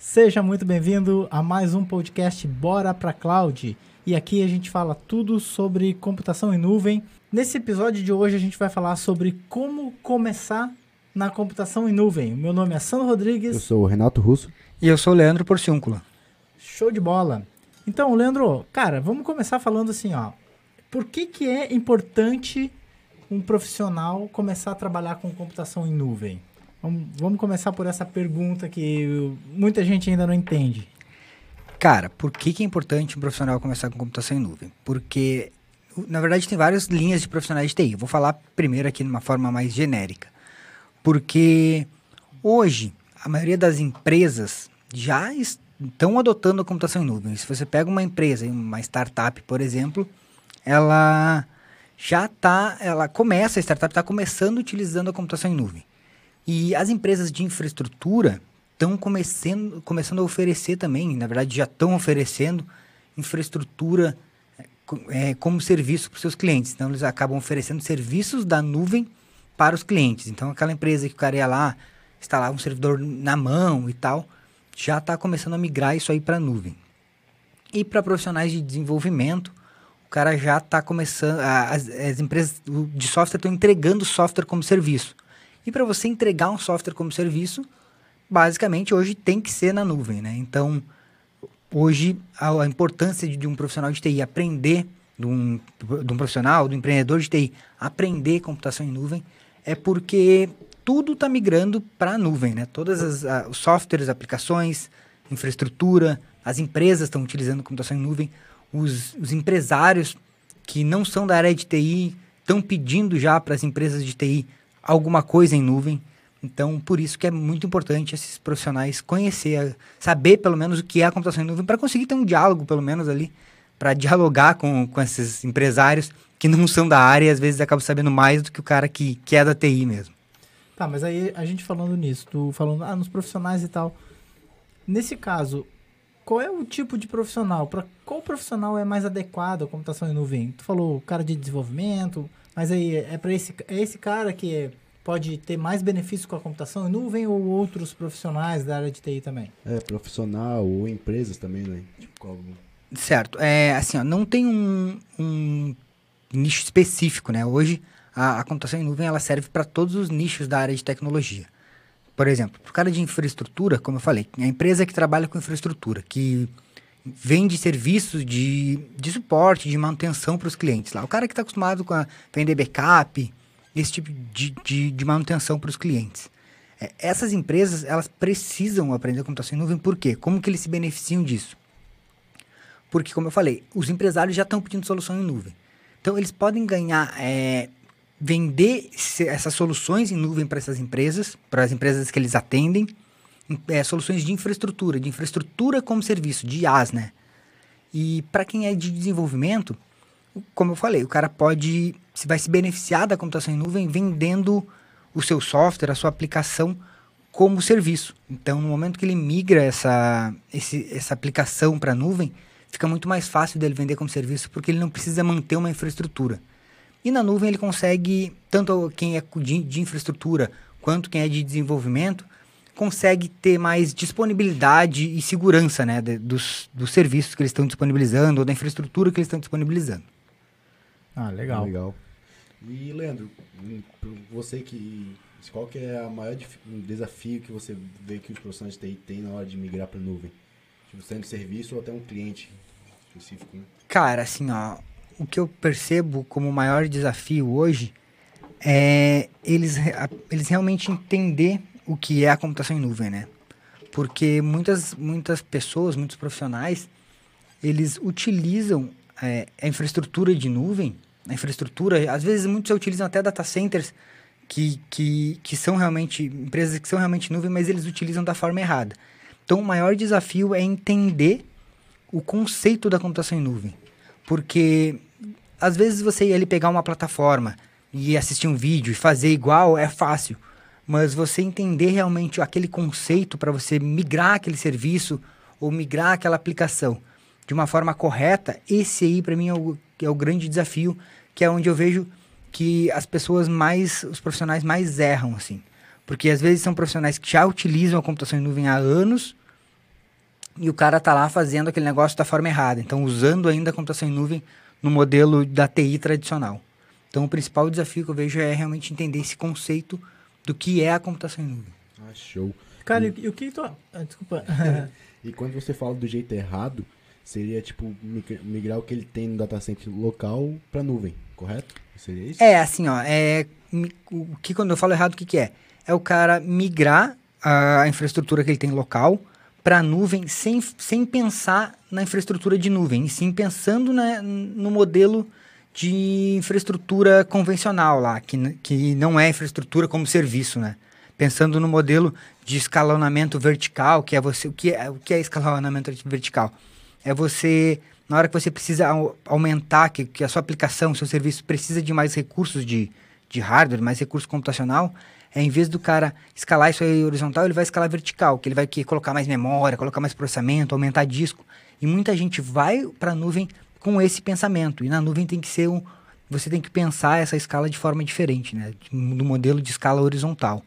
Seja muito bem-vindo a mais um podcast Bora pra Cloud. E aqui a gente fala tudo sobre computação em nuvem. Nesse episódio de hoje a gente vai falar sobre como começar na computação em nuvem. Meu nome é Sandro Rodrigues. Eu sou o Renato Russo. E eu sou o Leandro Porciúncula. Show de bola. Então, Leandro, cara, vamos começar falando assim, ó. Por que, que é importante um profissional começar a trabalhar com computação em nuvem? Vamos, começar por essa pergunta que muita gente ainda não entende. Cara, por que, que é importante um profissional começar com computação em nuvem? Porque, na verdade, tem várias linhas de profissionais de TI. Vou falar primeiro aqui de uma forma mais genérica. Porque hoje, a maioria das empresas já estão adotando a computação em nuvem. Se você pega uma empresa, uma startup, por exemplo, ela já está, ela começa, a startup está começando utilizando a computação em nuvem. E as empresas de infraestrutura estão começando, começando a oferecer também, na verdade já estão oferecendo infraestrutura é, como serviço para os seus clientes. Então eles acabam oferecendo serviços da nuvem para os clientes. Então aquela empresa que o cara ia lá, instalar um servidor na mão e tal, já está começando a migrar isso aí para a nuvem. E para profissionais de desenvolvimento, o cara já está começando, as, as, empresas de software estão entregando software como serviço. Para você entregar um software como serviço, basicamente hoje tem que ser na nuvem, né? Então, hoje a, a importância de, de, um profissional de TI aprender, de um, de um profissional, do um empreendedor de TI, aprender computação em nuvem, é porque tudo está migrando para a nuvem, né? Todas as a, os softwares, aplicações, infraestrutura, as empresas estão utilizando computação em nuvem os, os empresários que não são da área de TI estão pedindo já para as empresas de TI alguma coisa em nuvem. Então, por isso que é muito importante esses profissionais conhecer, saber pelo menos o que é a computação em nuvem, para conseguir ter um diálogo, pelo menos ali, para dialogar com, com esses empresários que não são da área e às vezes acabam sabendo mais do que o cara que, que é da TI mesmo. Tá, mas aí a gente falando nisso, tu falando ah, nos profissionais e tal. Nesse caso, qual é o tipo de profissional? Para qual profissional é mais adequado a computação em nuvem? Tu falou cara de desenvolvimento, mas aí é para esse, é esse cara que pode ter mais benefício com a computação em nuvem ou outros profissionais da área de TI também? É, profissional ou empresas também, né? Tipo, qual... Certo. É, assim, ó, não tem um, um nicho específico, né? Hoje, a, a computação em nuvem ela serve para todos os nichos da área de tecnologia. Por exemplo, para o cara de infraestrutura, como eu falei, a empresa que trabalha com infraestrutura, que vende serviços de, de suporte, de manutenção para os clientes lá. O cara que está acostumado com a vender backup, esse tipo de, de, de manutenção para os clientes. É, essas empresas, elas precisam aprender computação em nuvem, por quê? Como que eles se beneficiam disso? Porque, como eu falei, os empresários já estão pedindo solução em nuvem. Então, eles podem ganhar é, vender essas soluções em nuvem para essas empresas, para as empresas que eles atendem, é, soluções de infraestrutura, de infraestrutura como serviço, de IaaS, né? E para quem é de desenvolvimento, como eu falei, o cara pode, se vai se beneficiar da computação em nuvem vendendo o seu software, a sua aplicação como serviço. Então, no momento que ele migra essa, esse, essa aplicação para a nuvem, fica muito mais fácil dele vender como serviço, porque ele não precisa manter uma infraestrutura. E na nuvem ele consegue, tanto quem é de, de infraestrutura quanto quem é de desenvolvimento, consegue ter mais disponibilidade e segurança né, de, dos, dos serviços que eles estão disponibilizando ou da infraestrutura que eles estão disponibilizando. Ah, legal. Legal. E, Leandro, você que. Qual que é o maior desafio que você vê que os profissionais de TI têm na hora de migrar para a nuvem? Tipo, sendo serviço ou até um cliente específico, né? Cara, assim, ó, o que eu percebo como maior desafio hoje é eles, eles realmente entender o que é a computação em nuvem, né? Porque muitas, muitas pessoas, muitos profissionais, eles utilizam é, a infraestrutura de nuvem, a infraestrutura, às vezes muitos utilizam até data centers que, que, que são realmente, empresas que são realmente nuvem, mas eles utilizam da forma errada. Então, o maior desafio é entender o conceito da computação em nuvem. Porque às vezes você ir ali pegar uma plataforma e assistir um vídeo e fazer igual é fácil, mas você entender realmente aquele conceito para você migrar aquele serviço ou migrar aquela aplicação de uma forma correta, esse aí para mim é o, é o grande desafio, que é onde eu vejo que as pessoas mais, os profissionais mais erram, assim. Porque às vezes são profissionais que já utilizam a computação em nuvem há anos e o cara tá lá fazendo aquele negócio da forma errada. Então, usando ainda a computação em nuvem no modelo da TI tradicional. Então, o principal desafio que eu vejo é realmente entender esse conceito do que é a computação em nuvem. Ah, show. Cara, e, e o que tu... Ah, desculpa. E quando você fala do jeito errado, seria tipo migra- migrar o que ele tem no data center local para nuvem, correto? Seria isso? É, assim, ó, é, o que quando eu falo errado, o que que é? É o cara migrar a infraestrutura que ele tem local para a nuvem sem, sem pensar na infraestrutura de nuvem, e sim pensando na- no modelo de infraestrutura convencional lá, que, que não é infraestrutura como serviço, né? Pensando no modelo de escalonamento vertical, que é você, o que é, o que é escalonamento vertical? É você, na hora que você precisa au- aumentar, que, que a sua aplicação, seu serviço precisa de mais recursos de, de hardware, mais recurso computacional, é em vez do cara escalar isso aí horizontal, ele vai escalar vertical, que ele vai que, colocar mais memória, colocar mais processamento, aumentar disco. E muita gente vai para a nuvem com esse pensamento. E na nuvem tem que ser um. Você tem que pensar essa escala de forma diferente, né? Do modelo de escala horizontal,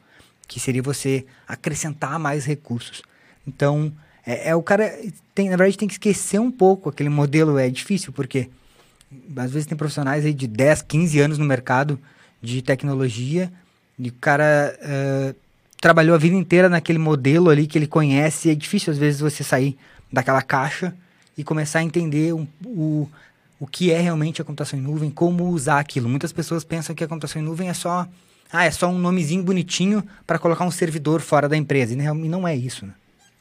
que seria você acrescentar mais recursos. Então, é, é o cara. Tem, na verdade, tem que esquecer um pouco aquele modelo. É difícil, porque às vezes tem profissionais aí de 10, 15 anos no mercado de tecnologia e o cara eh, trabalhou a vida inteira naquele modelo ali que ele conhece. É difícil, às vezes, você sair daquela caixa e começar a entender um- o, o que é realmente a computação em nuvem, como usar aquilo. Muitas pessoas pensam que a computação em nuvem é só, ah, é só um nomezinho bonitinho para colocar um servidor fora da empresa. E não- não é isso, né?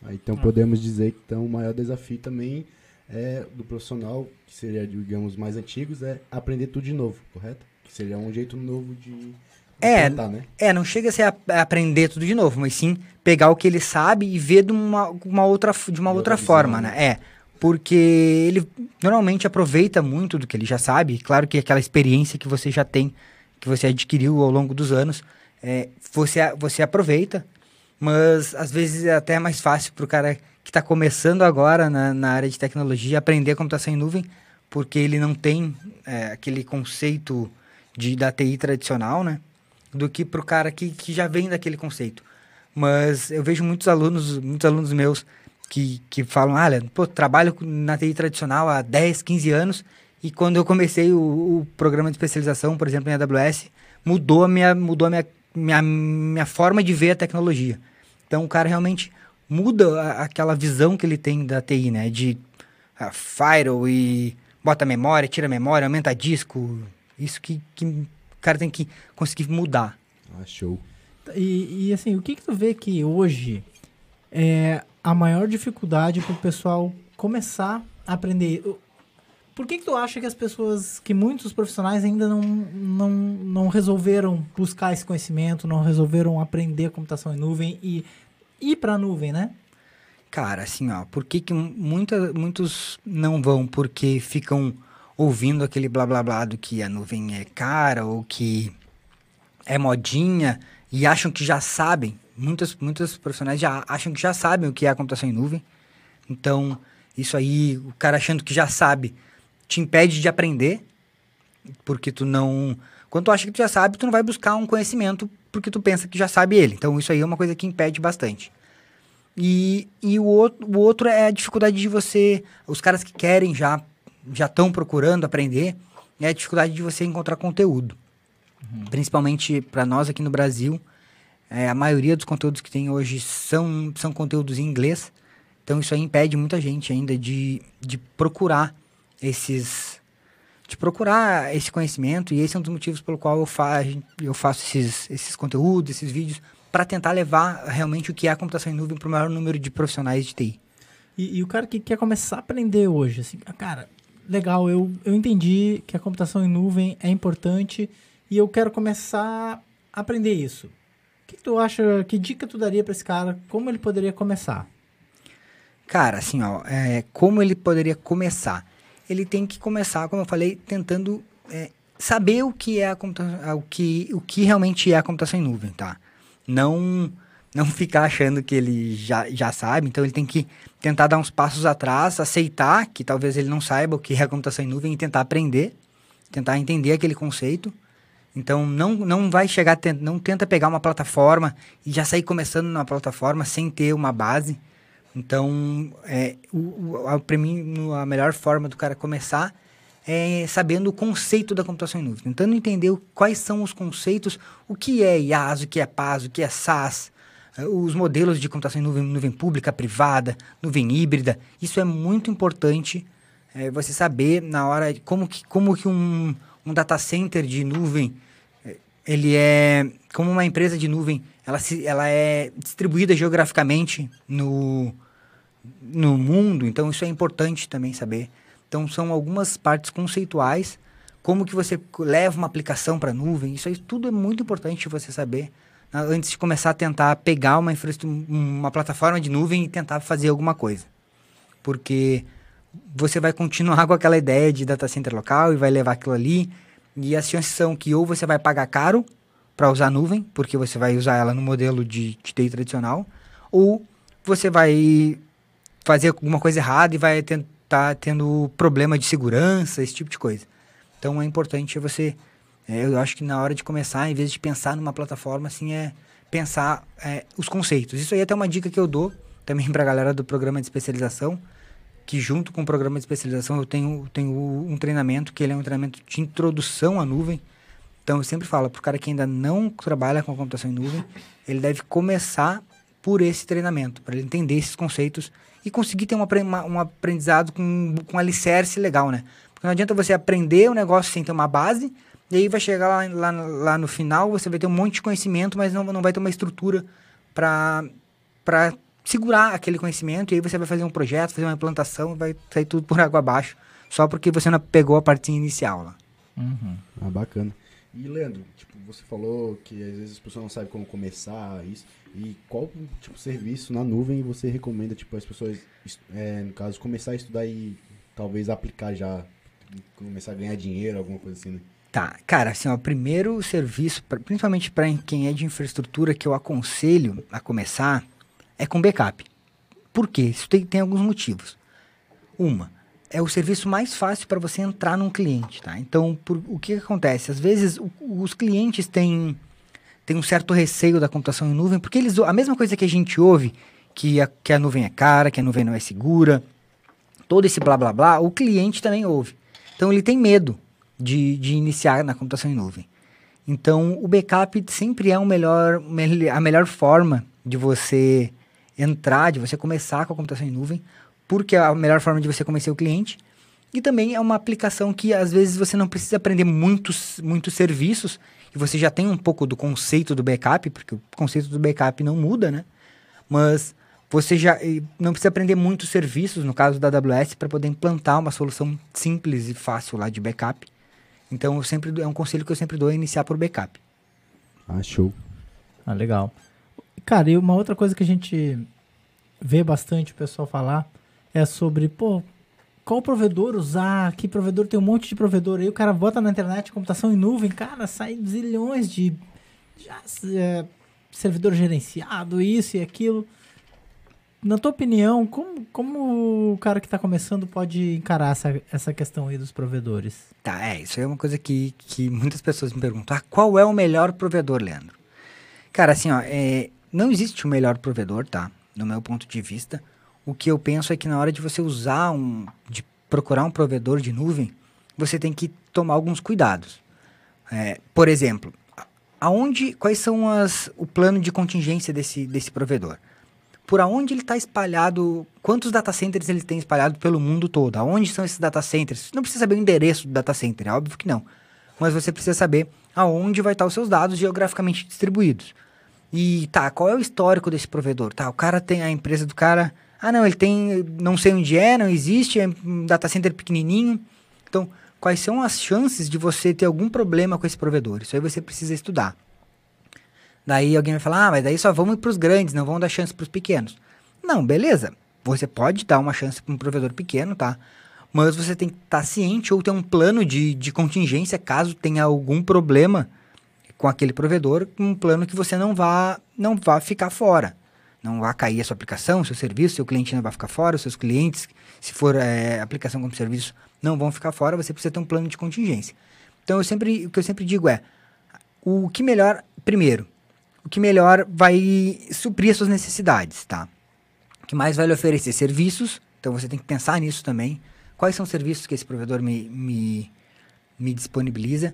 Ah, Então podemos dizer que então, o maior desafio também é do profissional, que seria, digamos, mais antigos, é aprender tudo de novo, correto? Que seria um jeito novo de É, implantar, né? É, não chega a ser a- a aprender tudo de novo, mas sim pegar o que ele sabe e ver de uma, uma outra, de uma outra, visão, forma, né? né? É, porque ele normalmente aproveita muito do que ele já sabe. Claro que aquela experiência que você já tem, que você adquiriu ao longo dos anos, é, você, você aproveita, mas às vezes é até mais fácil para o cara que está começando agora na, na área de tecnologia aprender computação em nuvem, porque ele não tem é, aquele conceito de, da TI tradicional, né? do que pro cara que, que já vem daquele conceito. Mas eu vejo muitos alunos, muitos alunos meus que, que falam, ah, Leandro, pô, trabalho na TI tradicional há 10, 15 anos e quando eu comecei o, o programa de especialização, por exemplo, em AWS, mudou a minha, mudou a minha, minha, minha forma de ver a tecnologia. Então o cara realmente muda a- aquela visão que ele tem da TI, né? De ah, firewall e bota memória, tira memória, aumenta disco. Isso que, que o cara tem que conseguir mudar. Ah, show. E, e, assim, o que que tu vê que hoje é a maior dificuldade pro pessoal começar a aprender? O- Por que que tu acha que as pessoas, que muitos profissionais ainda não, não, não resolveram buscar esse conhecimento, não resolveram aprender computação em nuvem e ir pra nuvem, né? Cara, assim, ó, por que, que muita, muitos não vão? Porque ficam ouvindo aquele blá blá blá do que a nuvem é cara ou que é modinha e acham que já sabem. Muitas, muitos profissionais já acham que já sabem o que é a computação em nuvem. Então, isso aí, o cara achando que já sabe, te impede de aprender, porque tu não. Quando tu acha que tu já sabe, tu não vai buscar um conhecimento porque tu pensa que já sabe ele. Então, isso aí é uma coisa que impede bastante. E, e o, outro, o outro é a dificuldade de você. Os caras que querem já já estão procurando aprender, é a dificuldade de você encontrar conteúdo. Principalmente para nós aqui no Brasil, é, a maioria dos conteúdos que tem hoje são, são conteúdos em inglês. Então isso aí impede muita gente ainda de, de procurar esses. de procurar esse conhecimento. E esse é um dos motivos pelo qual eu, fa eu faço esses, esses conteúdos, esses vídeos, para tentar levar realmente o que é a computação em nuvem para o maior número de profissionais de TI. E, e o cara que quer começar a aprender hoje, assim, ah, cara, legal, eu, eu entendi que a computação em nuvem é importante e eu quero começar a aprender isso. Que, tu acha, que dica tu daria para esse cara? Como ele poderia começar? Cara, assim, ó, é, como ele poderia começar? Ele tem que começar, como eu falei, tentando é, saber o que é a computação, o que, o que realmente é a computação em nuvem, tá? Não, não ficar achando que ele já, já sabe, então ele tem que tentar dar uns passos atrás, aceitar que talvez ele não saiba o que é a computação em nuvem e tentar aprender, tentar entender aquele conceito. Então não, não vai chegar, não tenta pegar uma plataforma e já sair começando na plataforma sem ter uma base, Então, é, para mim, a melhor forma do cara começar é sabendo o conceito da computação em nuvem, tentando entender quais são os conceitos, o que é IaaS, o que é PaaS, o que é SaaS, eh, os modelos de computação em nuvem, nuvem pública, privada, nuvem híbrida. Isso é muito importante é, você saber na hora como que, como que um, um data center de nuvem eh, ele é como uma empresa de nuvem ela, se, ela é distribuída geograficamente no, no mundo então isso é importante também saber então, são algumas partes conceituais, como que você leva uma aplicação para a nuvem, isso aí tudo é muito importante você saber antes de começar a tentar pegar uma, uma plataforma de nuvem e tentar fazer alguma coisa. Porque você vai continuar com aquela ideia de data center local e vai levar aquilo ali, e as chances são que ou você vai pagar caro para usar nuvem, porque você vai usar ela no modelo de, de TI tradicional, ou você vai fazer alguma coisa errada e vai tentar tá tendo problema de segurança, esse tipo de coisa. Então é importante você, é, eu acho que na hora de começar, em vez de pensar numa plataforma, assim, é pensar é, os conceitos. Isso aí é até uma dica que eu dou também para a galera do programa de especialização, que junto com o programa de especialização eu tenho, tenho um treinamento, que ele é um treinamento de introdução à nuvem. Então eu sempre falo para o cara que ainda não trabalha com computação em nuvem, ele deve começar por esse treinamento, para ele entender esses conceitos e conseguir ter uma, uma, um aprendizado com, com um alicerce legal, né? Porque não adianta você aprender o negócio sem ter uma base, e aí vai chegar lá, lá, lá no final, você vai ter um monte de conhecimento, mas não, não vai ter uma estrutura para segurar aquele conhecimento, e aí você vai fazer um projeto, fazer uma implantação, vai sair tudo por água abaixo, só porque você não pegou a parte inicial lá. Uhum. Ah, bacana. E Leandro, tipo, você falou que às vezes as pessoas não sabem como começar isso. E qual tipo serviço na nuvem você recomenda tipo as pessoas, é, no caso, começar a estudar e talvez aplicar já, começar a ganhar dinheiro, alguma coisa assim, né? Tá, cara, assim, ó, o primeiro serviço, pra, principalmente para quem é de infraestrutura, que eu aconselho a começar é com backup. Por quê? Isso tem, tem alguns motivos. Uma, é o serviço mais fácil para você entrar num cliente, tá? Então, por, o que, acontece? Às vezes, o, os clientes têm tem um certo receio da computação em nuvem, porque eles a mesma coisa que a gente ouve, que a, que a nuvem é cara, que a nuvem não é segura, todo esse blá blá blá, o cliente também ouve. Então ele tem medo de, de iniciar na computação em nuvem. Então o backup sempre é melhor, a melhor forma de você entrar, de você começar com a computação em nuvem, porque é a melhor forma de você convencer o cliente. E também é uma aplicação que às vezes você não precisa aprender muitos, muitos serviços e você já tem um pouco do conceito do backup, porque o conceito do backup não muda, né? Mas você já não precisa aprender muitos serviços, no caso da AWS, para poder implantar uma solução simples e fácil lá de backup. Então, eu sempre, é um conselho que eu sempre dou é iniciar por backup. Ah, show. Ah, legal. Cara, e uma outra coisa que a gente vê bastante o pessoal falar é sobre, pô, qual provedor usar, que provedor tem um monte de provedor aí, o cara bota na internet computação em nuvem, cara, sai zilhões de já, é, servidor gerenciado, isso e aquilo. Na tua opinião, como, como o cara que está começando pode encarar essa, essa questão aí dos provedores? Tá, é, isso é uma coisa que, que muitas pessoas me perguntam. Ah, qual é o melhor provedor, Leandro? Cara, assim, ó, é, não existe o melhor provedor, tá? No meu ponto de vista o que eu penso é que na hora de você usar um, de procurar um provedor de nuvem, você tem que tomar alguns cuidados. É, por exemplo, aonde, quais são as, o plano de contingência desse, desse provedor? Por aonde ele está espalhado, quantos data centers ele tem espalhado pelo mundo todo? Aonde são esses data centers? Não precisa saber o endereço do data center, é óbvio que não. Mas você precisa saber aonde vai estar os seus dados geograficamente distribuídos. E tá, qual é o histórico desse provedor? Tá, o cara tem a empresa do cara ah, não, ele tem, não sei onde é, não existe, é um data center pequenininho. Então, quais são as chances de você ter algum problema com esse provedor? Isso aí você precisa estudar. Daí alguém vai falar, ah, mas daí só vamos para os grandes, não vamos dar chance para os pequenos. Não, beleza. Você pode dar uma chance para um provedor pequeno, tá? Mas você tem que estar tá ciente ou ter um plano de, de contingência caso tenha algum problema com aquele provedor, um plano que você não vá, não vá ficar fora não vai cair a sua aplicação, seu serviço, seu cliente não vai ficar fora, os seus clientes, se for é, aplicação como serviço, não vão ficar fora, você precisa ter um plano de contingência. Então, eu sempre, o que eu sempre digo é, o que melhor, primeiro, o que melhor vai suprir as suas necessidades, tá? que mais vai lhe oferecer serviços, então você tem que pensar nisso também. Quais são os serviços que esse provedor me, me, me disponibiliza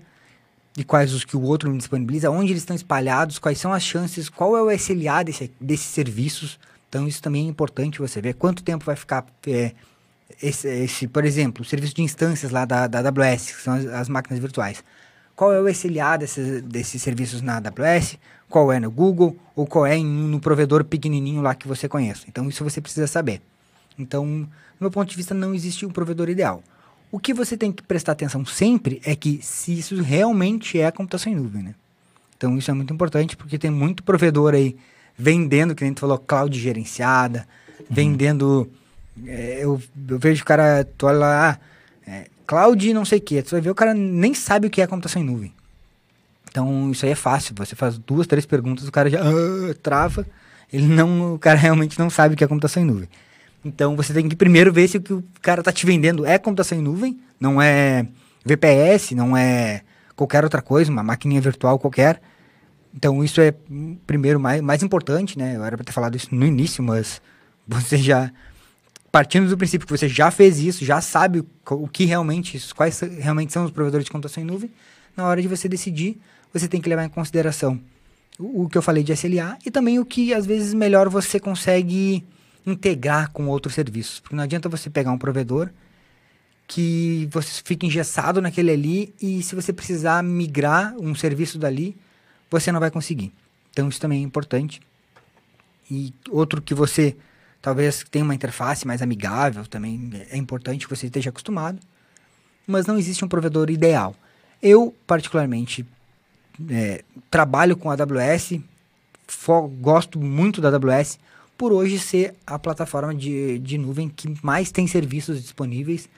e quais os que o outro me disponibiliza, onde eles estão espalhados, quais são as chances, qual é o SLA desse, desses serviços. Então, isso também é importante você ver quanto tempo vai ficar é, esse, esse, por exemplo, o serviço de instâncias lá da, da AWS, que são as, as máquinas virtuais. Qual é o SLA desses, desses serviços na AWS? Qual é no Google? Ou qual é em, no provedor pequenininho lá que você conhece? Então, isso você precisa saber. Então, do meu ponto de vista, não existe um provedor ideal. O que você tem que prestar atenção sempre é que se isso realmente é computação em nuvem, né? Então, isso é muito importante, porque tem muito provedor aí vendendo, que a gente falou, cloud gerenciada, uhum. vendendo é, eu, eu vejo o cara, tu olha lá, ah, é, cloud não sei o que, tu vai ver o cara nem sabe o que é computação em nuvem. Então isso aí é fácil, você faz duas, três perguntas, o cara já uh, trava, ele não, o cara realmente não sabe o que é computação em nuvem. Então você tem que primeiro ver se o que o cara tá te vendendo é computação em nuvem, não é VPS, não é qualquer outra coisa, uma maquininha virtual qualquer. Então isso é primeiro mais, mais importante, né? Eu era para ter falado isso no início, mas você já partindo do princípio que você já fez isso, já sabe o que realmente, quais realmente são os provedores de computação em nuvem, na hora de você decidir, você tem que levar em consideração o, o que eu falei de SLA e também o que às vezes melhor você consegue integrar com outros serviços. Porque não adianta você pegar um provedor que você fica engessado naquele ali e se você precisar migrar um serviço dali, você não vai conseguir. Então isso também é importante. E outro que você Talvez tenha uma interface mais amigável também. É importante que você esteja acostumado. Mas não existe um provedor ideal. Eu, particularmente, é, trabalho com a AWS, gosto muito da AWS, por hoje ser a plataforma de, de nuvem que mais tem serviços disponíveis.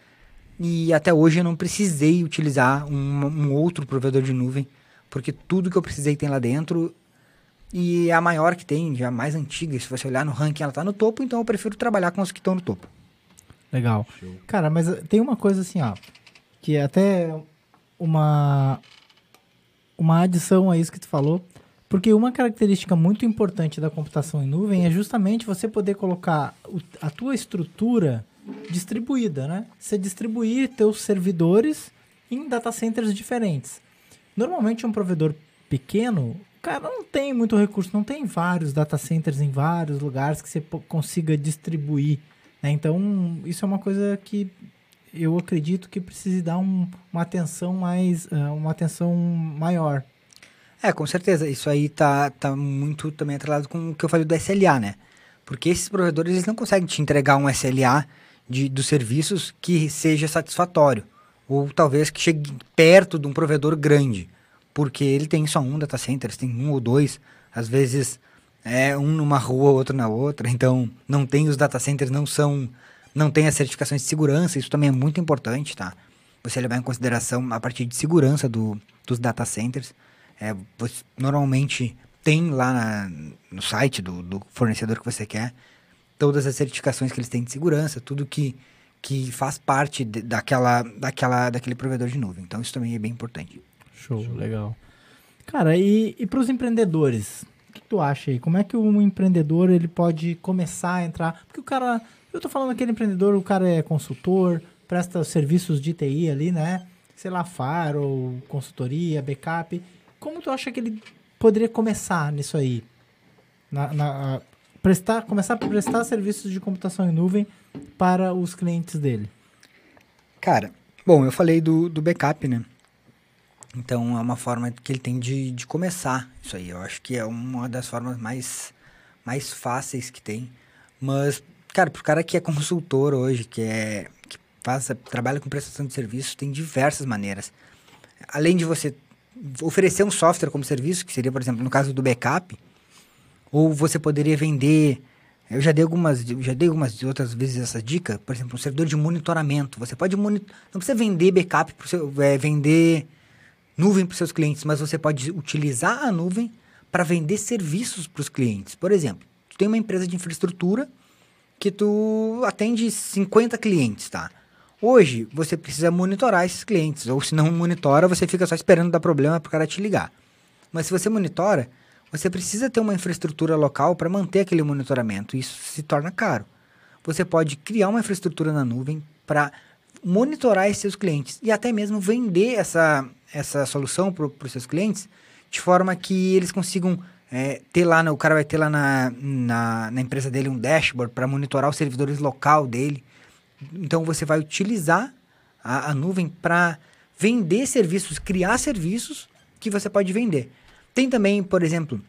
E até hoje eu não precisei utilizar um, um outro provedor de nuvem, porque tudo que eu precisei tem lá dentro e é a maior que tem, já mais antiga. Se você olhar no ranking, ela está no topo, então eu prefiro trabalhar com os que estão no topo. Legal. Show. Cara, mas eh, tem uma coisa assim, ó, que é até uma uma adição a isso que tu falou, porque uma característica muito importante da computação em nuvem é justamente você poder colocar a tua estrutura distribuída, né? Você distribuir teus servidores em data centers diferentes. Normalmente um provedor pequeno, cara, não tem muito recurso, não tem vários data centers em vários lugares que você consiga distribuir. Né? Então, isso é uma coisa que eu acredito que precise dar um, uma atenção mais, uh, uma atenção maior. É, com certeza. Isso aí tá, tá muito também atrelado com o que eu falei do SLA, né? Porque esses provedores eles não conseguem te entregar um SLA de, dos serviços que seja satisfatório. Ou talvez que chegue perto de um provedor grande porque ele tem só um data center, tem um ou dois, às vezes é um numa rua, outro na outra, então não tem os data centers, não são, não tem as certificações de segurança, isso também é muito importante, tá? Você levar em consideração a partir de segurança do, dos data centers, é, você, normalmente tem lá na, no site do, do fornecedor que você quer todas as certificações que eles têm de segurança, tudo que que faz parte de, daquela, daquela, daquele provedor de nuvem. Então, isso também é bem importante. Show, Show. legal. Cara, e, e para os empreendedores? O que, tu acha aí? Como é que um empreendedor ele pode começar a entrar? Porque o cara, eu tô falando aquele empreendedor, o cara é consultor, presta serviços de TI ali, né? Sei lá, faro, consultoria, backup. Como tu acha que ele poderia começar nisso aí? Na, na, prestar, começar a prestar serviços de computação em nuvem para os clientes dele? Cara, bom, eu falei do, do backup, né? Então é uma forma que ele tem de, de começar isso aí. Eu acho que é uma das formas mais, mais fáceis que tem. Mas, cara, pro cara que é consultor hoje, que é que faz, trabalha com prestação de serviço, tem diversas maneiras. Além de você oferecer um software como serviço, que seria, por exemplo, no caso do backup, ou você poderia vender. Eu já dei algumas, já dei algumas outras vezes essa dica, por exemplo, um servidor de monitoramento. Você pode monitor, não precisa vender backup, é, vender nuvem para os seus clientes, mas você pode utilizar a nuvem para vender serviços para os clientes. Por exemplo, tu tem uma empresa de infraestrutura que tu atende 50 clientes, tá? Hoje, você precisa monitorar esses clientes, ou se não monitora, você fica só esperando dar problema para o cara te ligar. Mas se você monitora, você precisa ter uma infraestrutura local para manter aquele monitoramento. Isso se torna caro. Você pode criar uma infraestrutura na nuvem para monitorar esses seus clientes e até mesmo vender essa, essa solução para os seus clientes de forma que eles consigam é, ter lá, o cara vai ter lá na, na, na empresa dele um dashboard para monitorar os servidores local dele. Então você vai utilizar a, a nuvem para vender serviços, criar serviços que você pode vender. Tem também, por exemplo,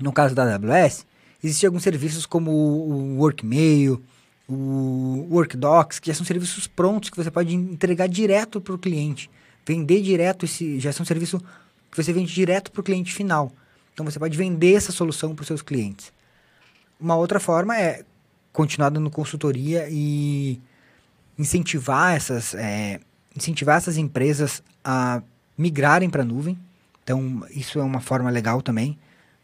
no caso da AWS, existem alguns serviços como o Workmail, o WorkDocs, que já são serviços prontos que você pode entregar direto para o cliente. Vender direto, esse, já são serviços que você vende direto para o cliente final. Então você pode vender essa solução para os seus clientes. Uma outra forma é continuar dando consultoria e incentivar essas, é, incentivar essas empresas a migrarem para a nuvem. Então, isso é uma forma legal também,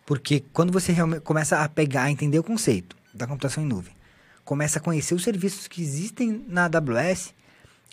porque quando você começa a pegar, a entender o conceito da computação em nuvem, começa a conhecer os serviços que existem na AWS,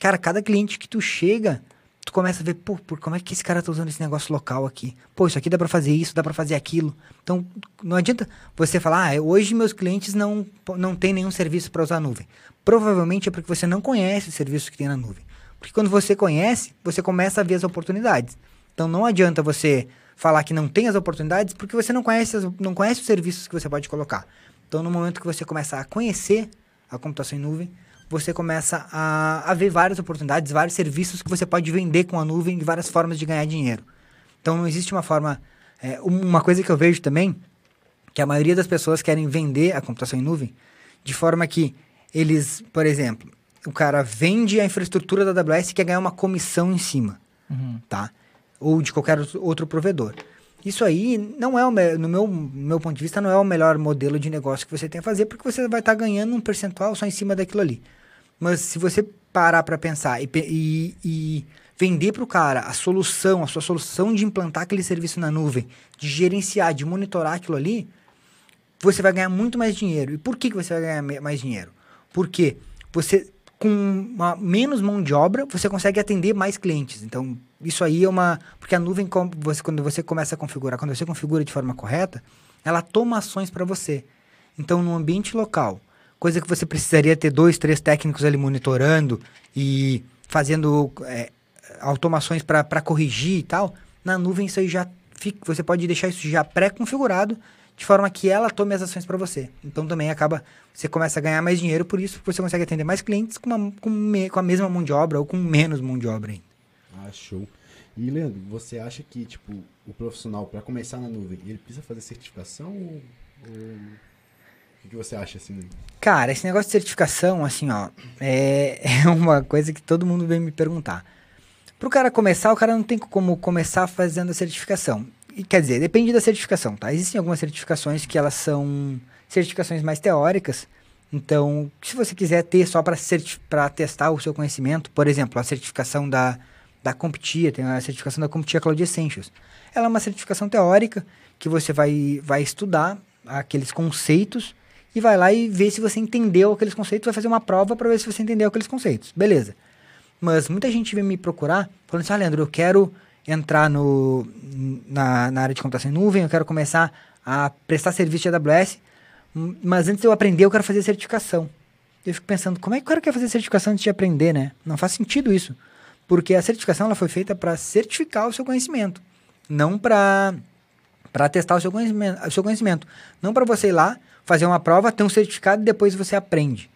cara, cada cliente que tu chega, tu começa a ver, pô, por, como é que esse cara tá usando esse negócio local aqui? Pô, isso aqui dá para fazer isso, dá para fazer aquilo. Então, não adianta você falar, ah, hoje meus clientes não, não têm nenhum serviço para usar a nuvem. Provavelmente é porque você não conhece os serviços que tem na nuvem. Porque quando você conhece, você começa a ver as oportunidades. Então, não adianta você falar que não tem as oportunidades porque você não conhece, as, não conhece os serviços que você pode colocar. Então, no momento que você começa a conhecer a computação em nuvem, você começa a, a ver várias oportunidades, vários serviços que você pode vender com a nuvem de várias formas de ganhar dinheiro. Então não existe uma forma. É, uma coisa que eu vejo também, que a maioria das pessoas querem vender a computação em nuvem, de forma que eles, por exemplo, o cara vende a infraestrutura da AWS e quer ganhar uma comissão em cima, uhum. tá? Ou de qualquer outro provedor. Isso aí não é, o no meu, meu ponto de vista, não é o melhor modelo de negócio que você tem a fazer, porque você vai estar tá ganhando um percentual só em cima daquilo ali. Mas se você parar para pensar e, e, e vender para o cara a solução, a sua solução de implantar aquele serviço na nuvem, de gerenciar, de monitorar aquilo ali, você vai ganhar muito mais dinheiro. E por que, que você vai ganhar mais dinheiro? Porque você, com uma, menos mão de obra, você consegue atender mais clientes. Então, isso aí é uma. Porque a nuvem, você, quando você começa a configurar, quando você configura de forma correta, ela toma ações para você. Então, no ambiente local, coisa que você precisaria ter dois, três técnicos ali monitorando e fazendo é, automações para corrigir e tal, na nuvem isso aí já fica, você pode deixar isso já pré-configurado de forma que ela tome as ações para você. Então também acaba, você começa a ganhar mais dinheiro por isso, porque você consegue atender mais clientes com, uma, com, me, com a mesma mão de obra ou com menos mão de obra ainda. Ah, show. E Leandro, você acha que tipo o profissional para começar na nuvem, ele precisa fazer certificação ou, ou o que você acha, assim? Cara, esse negócio de certificação, assim, ó, é, é uma coisa que todo mundo vem me perguntar. Para o cara começar, o cara não tem como começar fazendo a certificação. E, quer dizer, depende da certificação, tá? Existem algumas certificações que elas são certificações mais teóricas. Então, se você quiser ter só para testar o seu conhecimento, por exemplo, a certificação da, da CompTIA, tem a certificação da CompTIA Cloud Essentials. Ela é uma certificação teórica que você vai, vai estudar aqueles conceitos e vai lá e vê se você entendeu aqueles conceitos, vai fazer uma prova para ver se você entendeu aqueles conceitos. Beleza. Mas muita gente vem me procurar falando assim, ah, Leandro, eu quero entrar no, na, na área de computação em nuvem, eu quero começar a prestar serviço de AWS, mas antes de eu aprender, eu quero fazer certificação. Eu fico pensando, como é que o cara quer fazer certificação antes de aprender, né? Não faz sentido isso. Porque a certificação ela foi feita para certificar o seu conhecimento, não para para testar o seu conhecimento, o seu conhecimento. Não para você ir lá, fazer uma prova, ter um certificado e depois você aprende.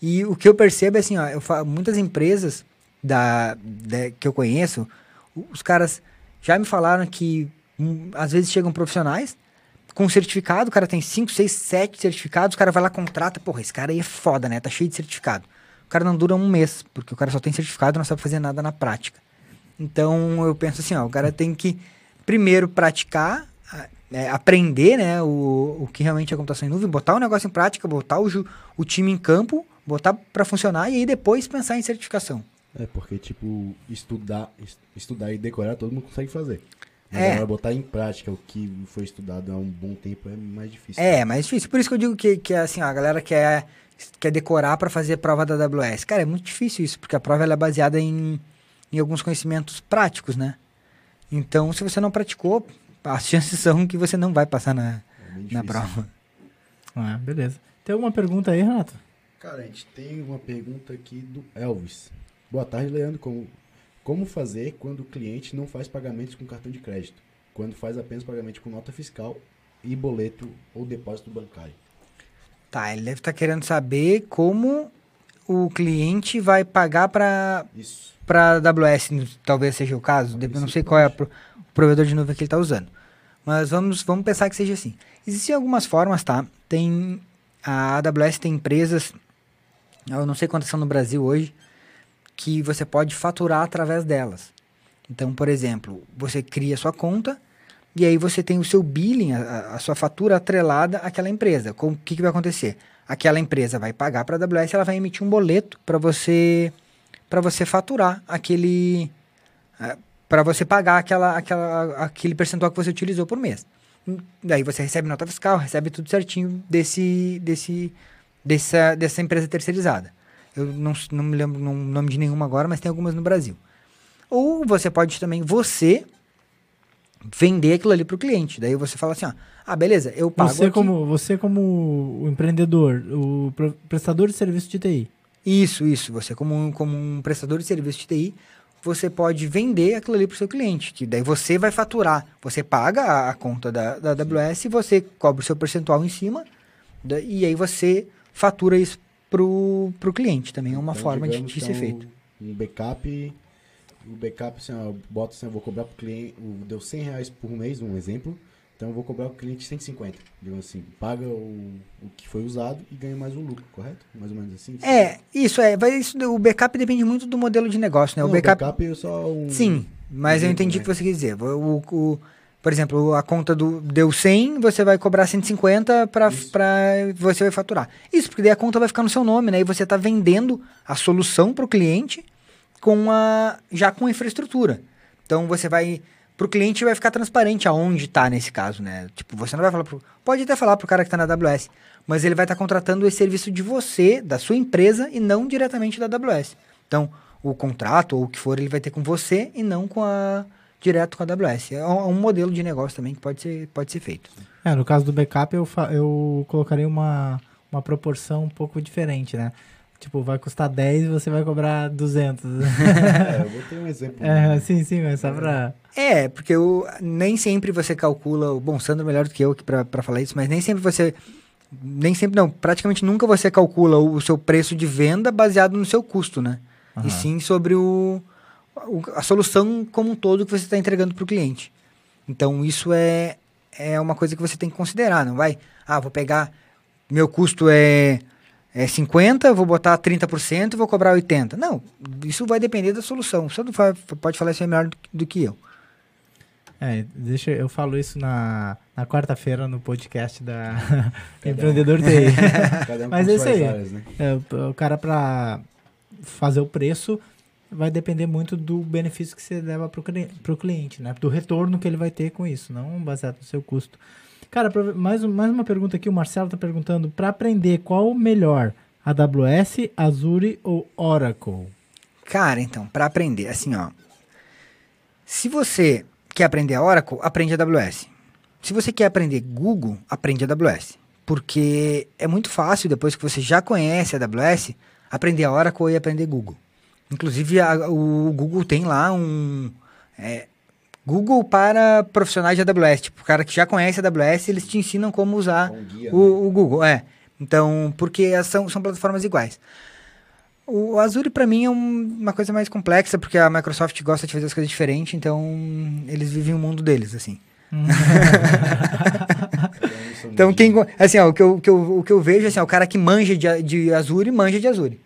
E o que eu percebo é assim, ó, eu falo, muitas empresas da, da, que eu conheço, os caras já me falaram que um, às vezes chegam profissionais com certificado, o cara tem 5, 6, 7 certificados, o cara vai lá contrata, porra, esse cara aí é foda, né? Tá cheio de certificado. O cara não dura um mês, porque o cara só tem certificado e não sabe fazer nada na prática. Então eu penso assim, ó, o cara tem que primeiro praticar é, aprender né, o, o que realmente é computação em nuvem, botar o negócio em prática, botar o, o time em campo, botar para funcionar e aí depois pensar em certificação. É, porque, tipo, estudar, estudar e decorar todo mundo consegue fazer. Mas é. agora botar em prática o que foi estudado há um bom tempo é mais difícil. É, mais difícil. Por isso que eu digo que, que assim, ó, a galera quer, quer decorar para fazer prova da AWS. Cara, é muito difícil isso, porque a prova é baseada em, em alguns conhecimentos práticos, né? Então, se você não praticou, as chances são que você não vai passar na, É na prova. Ah, beleza. Tem alguma pergunta aí, Renato? Cara, a gente tem uma pergunta aqui do Elvis. Boa tarde, Leandro. Como, como fazer quando o cliente não faz pagamentos com cartão de crédito? Quando faz apenas pagamento com nota fiscal e boleto ou depósito bancário? Tá, ele deve estar querendo saber como o cliente vai pagar para para AWS, talvez seja o caso. Talvez Eu não sei qual é a provedor de nuvem que ele está usando. Mas vamos, vamos pensar que seja assim. Existem algumas formas, tá? Tem a AWS tem empresas, eu não sei quantas são no Brasil hoje, que você pode faturar através delas. Então, por exemplo, você cria sua conta e aí você tem o seu billing, a, a sua fatura atrelada àquela empresa. O que, que vai acontecer? Aquela empresa vai pagar para a AWS, ela vai emitir um boleto para você para você faturar aquele para você pagar aquela, aquela, aquele percentual que você utilizou por mês. Daí você recebe nota fiscal, recebe tudo certinho desse, desse, dessa, dessa empresa terceirizada. Eu não, não me lembro o nome de nenhuma agora, mas tem algumas no Brasil. Ou você pode também, você, vender aquilo ali para o cliente. Daí você fala assim, ó, ah, beleza, eu pago Você aqui- como, você como o empreendedor, o prestador de serviço de TI. Isso, isso. Você, como como um prestador de serviço de TI, você pode vender aquilo ali para o seu cliente. Que daí você vai faturar. Você paga a, a conta da, da AWS, você cobra o seu percentual em cima, da- e aí você fatura isso pro, pro cliente. Também é uma Então, forma de, digamos de que ser é um- feito. Um backup. O backup, assim, eu boto assim, eu vou cobrar cliente. o- Deu 100 reais por mês, um exemplo. Então eu vou cobrar pro cliente 150. Digamos assim, paga o, o que foi usado e ganha mais um lucro, correto? Mais ou menos assim? É, isso é. Vai, isso, o backup depende muito do modelo de negócio, né? Não, o backup, backup é só um. Sim, mas eu exemplo, entendi o né? que você quis dizer. O, o- por exemplo, a conta do deu 100, você vai cobrar 150 para você vai faturar. Isso, porque daí a conta vai ficar no seu nome, né? E você está vendendo a solução para o cliente com a já com a infraestrutura. Então você vai para o cliente vai ficar transparente aonde está nesse caso, né? Tipo, você não vai falar pro, pode até falar pro cara que está na AWS, mas ele vai estar contratando esse serviço de você, da sua empresa e não diretamente da AWS. Então, o contrato ou o que for, ele vai ter com você e não com a direto com a AWS. É um, é um modelo de negócio também que pode ser, pode ser feito. É, no caso do backup, eu, eu colocaria uma, uma proporção um pouco diferente, né? Tipo, vai custar 10 e você vai cobrar 200. É, eu botei um exemplo. é, sim, sim, mas só pra... É, porque o, nem sempre você calcula. o Bom, Sandro é melhor do que eu aqui pra pra falar isso, mas nem sempre você. Nem sempre, não. Praticamente nunca você calcula o, o seu preço de venda baseado no seu custo, né? E Aham. sim sobre o, o- a solução como um todo que você está entregando para o cliente. Então, isso é, é uma coisa que você tem que considerar, não vai? Ah, vou pegar. Meu custo é, é 50, vou botar 30% e vou cobrar 80%. Não, isso vai depender da solução. O Sandro fa- pode falar isso melhor do, do que eu. É, deixa eu falo isso na, na quarta-feira no podcast da Empreendedor TI. Um Mas é isso aí. áreas, né? É, o- o cara pra fazer o preço vai depender muito do benefício que você leva cli- pro cliente, né? Do retorno que ele vai ter com isso, não baseado no seu custo. Cara, mais, mais uma pergunta aqui, o Marcelo tá perguntando, para aprender qual o melhor, AWS, Azure ou Oracle? Cara, então, para aprender, assim, ó. Se você quer aprender a Oracle, aprende a AWS. Se você quer aprender Google, aprende a AWS. Porque é muito fácil, depois que você já conhece a AWS, aprender a Oracle e aprender Google. Inclusive, a- o Google tem lá um. é, Google para profissionais de AWS. Tipo, o cara que já conhece a AWS, eles te ensinam como usar guia, né? o, o Google, é. Então, porque são, são plataformas iguais. O Azure, para mim, é um- uma coisa mais complexa, porque a Microsoft gosta de fazer as coisas diferentes, então eles vivem o mundo deles, assim. Então, Então, quem, assim, ó, o, que eu, o que eu, o que eu vejo, assim, ó, o cara que manja de, de Azure, manja de Azure.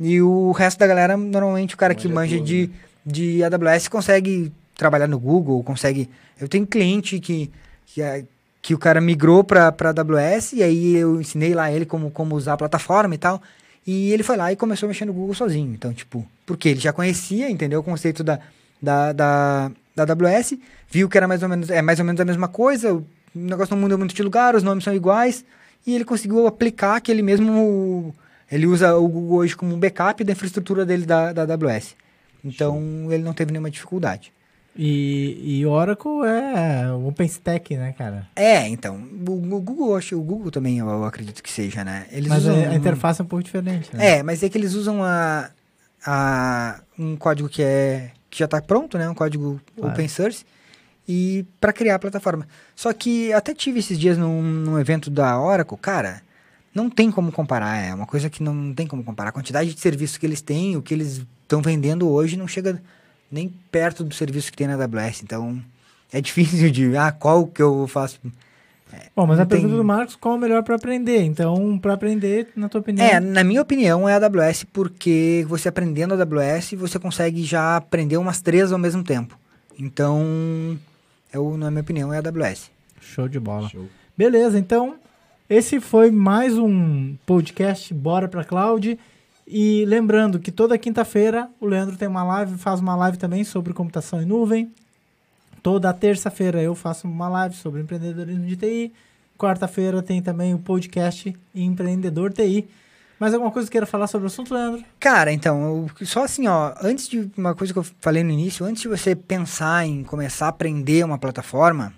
E o resto da galera, normalmente, o cara que Manja manja tudo, de, né? de AWS consegue trabalhar no Google, consegue... Eu tenho cliente que, que, a- que o cara migrou para AWS, e aí eu ensinei lá ele como, como usar a plataforma e tal, e ele foi lá e começou a mexer no Google sozinho. Então, tipo, porque ele já conhecia, entendeu, o conceito da, da, da, da AWS, viu que era mais ou menos, é mais ou menos a mesma coisa, o negócio não muda muito de lugar, os nomes são iguais, e ele conseguiu aplicar aquele mesmo. Ele usa o Google hoje como um backup da infraestrutura dele da, da AWS. Então ele não teve nenhuma dificuldade. E, e Oracle é OpenStack, né, cara? É, então, o, o Google, acho, o Google também eu, eu acredito que seja, né? Eles Mas a, usam, a interface é um pouco diferente, né? É, mas é que eles usam a, a, um código que é que já está pronto, né? Um código Claro. open source e para criar a plataforma. Só que até tive esses dias num, num evento da Oracle, cara, não tem como comparar, é uma coisa que não tem como comparar. A quantidade de serviços que eles têm, o que eles estão vendendo hoje não chega nem perto do serviço que tem na AWS. Então, é difícil de, ah, qual que eu faço? Bom, mas a tem- pergunta do Marcos, qual é o melhor pra aprender? Então, pra aprender, na tua opinião... É, na minha opinião, é a AWS, porque você aprendendo a AWS, você consegue já aprender umas três ao mesmo tempo. Então, eu, na minha opinião, é a AWS. Show de bola. Show. Beleza, então esse foi mais um podcast Bora pra Cloud. E lembrando que toda quinta-feira o Leandro tem uma live, faz uma live também sobre computação em nuvem. Toda terça-feira eu faço uma live sobre empreendedorismo de TI. Quarta-feira tem também o podcast Empreendedor TI. Mais alguma coisa que queira falar sobre o assunto, Leandro? Cara, então, eu- só assim, ó, antes de uma coisa que eu falei no início, antes de você pensar em começar a aprender uma plataforma,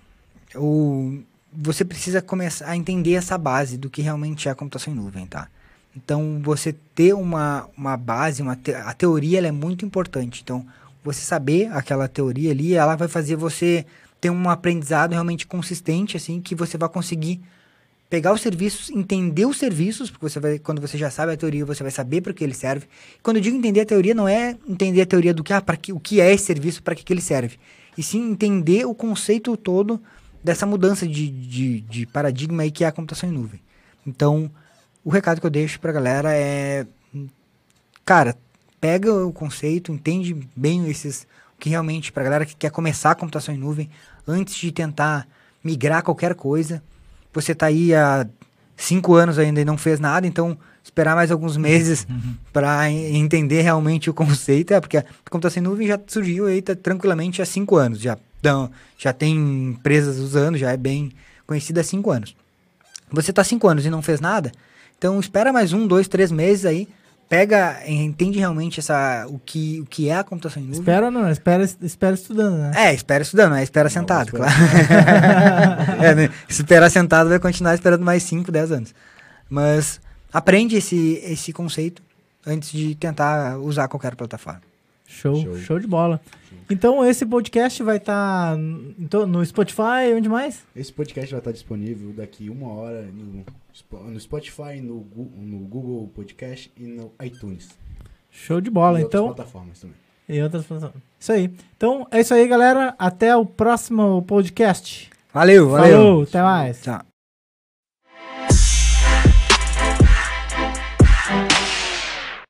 o, você precisa começar a entender essa base do que realmente é a computação em nuvem, tá? Então, você ter uma, uma base, uma te- a teoria é muito importante. Então, você saber aquela teoria ali, ela vai fazer você ter um aprendizado realmente consistente, assim, que você vai conseguir pegar os serviços, entender os serviços, porque você vai, quando você já sabe a teoria, você vai saber para que ele serve. Quando eu digo entender a teoria, não é entender a teoria do que, ah, para que, o que é esse serviço, para que, que ele serve. E sim entender o conceito todo dessa mudança de, de, de paradigma aí que é a computação em nuvem. Então, o recado que eu deixo pra galera é, cara, pega o conceito, entende bem esses, o que realmente, pra galera que quer começar a computação em nuvem, antes de tentar migrar qualquer coisa, você tá aí há cinco anos ainda e não fez nada, então esperar mais alguns meses para entender realmente o conceito, é porque a computação em nuvem já surgiu aí tá, tranquilamente há cinco anos, já, então, já tem empresas usando, já é bem conhecida há cinco anos. Você tá cinco anos e não fez nada, então espera mais um, dois, três meses aí, pega, entende realmente essa, o, que, o que é a computação em nuvem. Espera não, espera, espera estudando, né? É, espera estudando, não é espera sentado, espera claro. é, né? Esperar sentado, vai continuar esperando mais 5, 10 anos. Mas aprende esse, esse conceito antes de tentar usar qualquer plataforma. Show, show, Show. de bola. Então esse podcast vai estar no Spotify, onde mais? Esse podcast vai estar disponível daqui uma hora no, no Spotify, no, no Google Podcast e no iTunes. Show de bola, e outras então. plataformas também. E outras plataformas. Isso aí. Então é isso aí, galera. Até o próximo podcast. Valeu, valeu. Falou, até mais. Tchau.